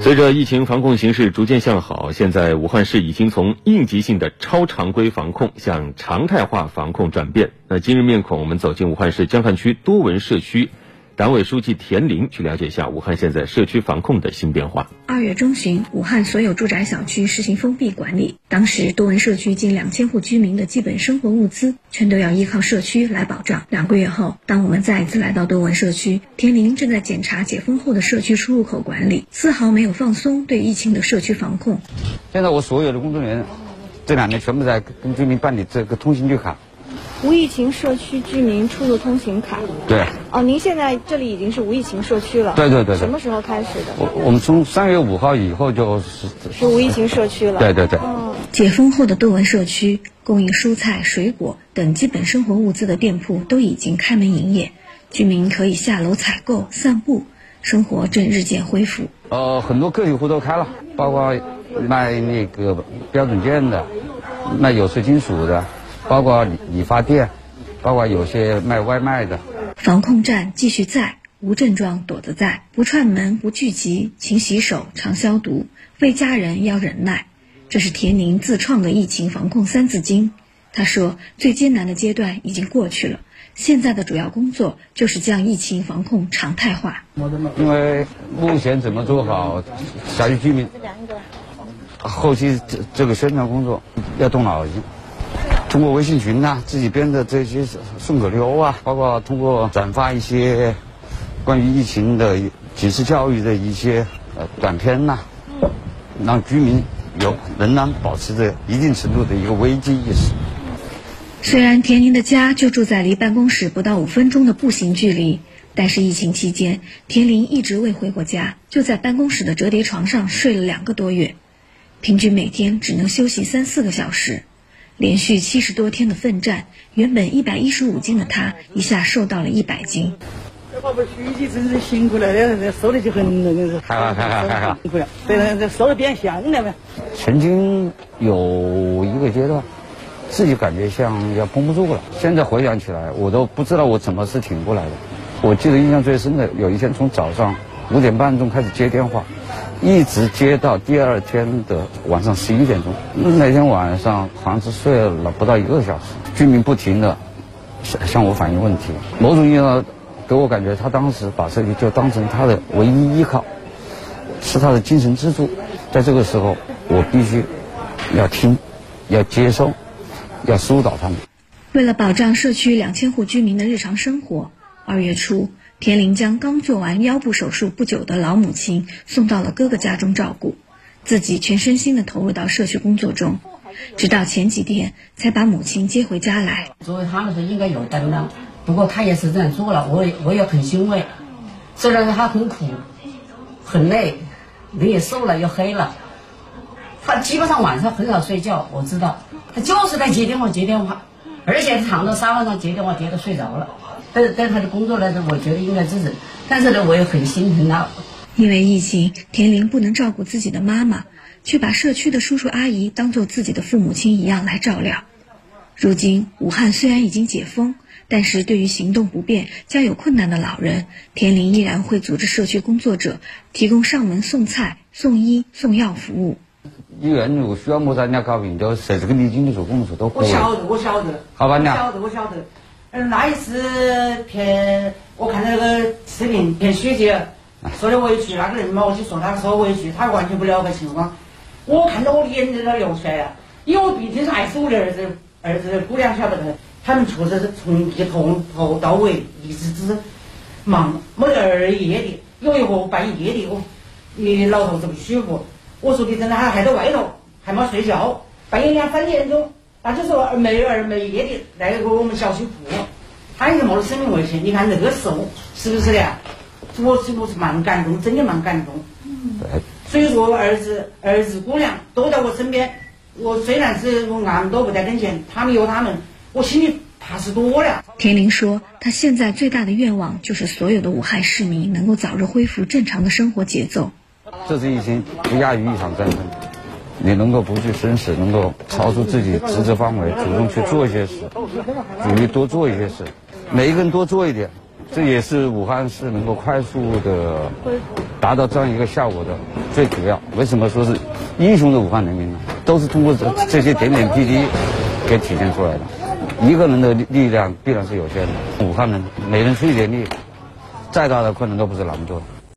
随着疫情防控形势逐渐向好，现在武汉市已经从应急性的超常规防控向常态化防控转变。那今日面孔，我们走进武汉市江汉区多闻社区。党委书记田林去了解一下武汉现在社区防控的新变化。二月中旬，武汉所有住宅小区实行封闭管理，当时多闻社区近两千户居民的基本生活物资全都要依靠社区来保障。两个月后，当我们再一次来到多闻社区，田林正在检查解封后的社区出入口管理，丝毫没有放松对疫情的社区防控。现在我所有的工作人员这两年全部在跟居民办理这个通行绿卡。无疫情社区居民出入通行卡。对。哦，您现在这里已经是无疫情社区了。对对对。什么时候开始的？我我们从三月五号以后就是是无疫情社区了。对对对。解封后的多文社区，供应蔬菜、水果等基本生活物资的店铺都已经开门营业，居民可以下楼采购、散步，生活正日渐恢复。呃，很多个体户都开了，包括卖那个标准件的，卖有色金属的。包括理发店，包括有些卖外卖的。防控站继续在，无症状躲得在，不串门不聚集，勤洗手常消毒，为家人要忍耐。这是田宁自创的疫情防控三字经。他说，最艰难的阶段已经过去了，现在的主要工作就是将疫情防控常态化。因为目前怎么做好小区居民，后期这这个宣传工作要动脑筋。通过微信群呐，自己编的这些顺口溜啊，包括通过转发一些关于疫情的警示教育的一些呃短片呐，让居民有仍然保持着一定程度的一个危机意识。虽然田林的家就住在离办公室不到五分钟的步行距离，但是疫情期间，田林一直未回过家，就在办公室的折叠床上睡了两个多月，平均每天只能休息三四个小时。连续七十多天的奋战，原本一百一十五斤的他，一下瘦到了一百斤。这把书记真是辛苦了，这这瘦的就很那个是。还好还好还好。辛苦了，这这瘦的变相了呗？曾经有一个阶段，自己感觉像要绷不住了。现在回想起来，我都不知道我怎么是挺过来的。我记得印象最深的，有一天从早上五点半钟开始接电话。一直接到第二天的晚上十一点钟，那天晚上好像是睡了不到一个小时。居民不停的向向我反映问题，某种意义上给我感觉他当时把社区就当成他的唯一依靠，是他的精神支柱。在这个时候，我必须要听，要接受，要疏导他们。为了保障社区两千户居民的日常生活，二月初。田玲将刚做完腰部手术不久的老母亲送到了哥哥家中照顾，自己全身心的投入到社区工作中，直到前几天才把母亲接回家来。作为他们说应该有担当，不过他也是这样做了，我也我也很欣慰。虽然他很苦，很累，人也瘦了又黑了，他基本上晚上很少睡觉，我知道，他就是在接电话接电话，而且躺在沙发上接电话接到睡着了。但但他的工作来说，我觉得应该支持，但是呢，我也很心疼他。因为疫情，田玲不能照顾自己的妈妈，却把社区的叔叔阿姨当做自己的父母亲一样来照料。如今，武汉虽然已经解封，但是对于行动不便、家有困难的老人，田玲依然会组织社区工作者提供上门送菜、送医、送药服务。医院如果需要么子，人家搞病，就设置个离境的做工作都可以。我晓得，我晓得。好吧，你晓得，我晓得。那一次骗我看到那个视频骗血姐，说的委屈，那个人嘛，我就说他说委屈，他完全不了解情况。我看到我的眼泪都流出来了，因为我毕竟是爱死我的儿子，儿子的姑娘晓得的，他们确实是从从头到尾一直只忙，没得二夜的。有一回半夜的，我你老头子不舒服，我说的真的，还还在外头，还没睡觉，半夜两三点钟。那就说没儿没业的那个我们小区户，他也是冒着生命危险。你看那个时候是不是的？我是我是蛮感动，真的蛮感动。对。所以说儿子儿子姑娘都在我身边，我虽然是我俺们都不在跟前，他们有他们，我心里踏实多了。田玲说，他现在最大的愿望就是所有的武汉市民能够早日恢复正常的生活节奏。这次疫情不亚于一场战争。你能够不惧生死，能够超出自己职责范围，主动去做一些事，鼓励多做一些事，每一个人多做一点，这也是武汉市能够快速的达到这样一个效果的最主要。为什么说是英雄的武汉人民呢？都是通过这这些点点滴滴给体现出来的。一个人的力量必然是有限的，武汉人每人出一点力，再大的困难都不是拦不住的。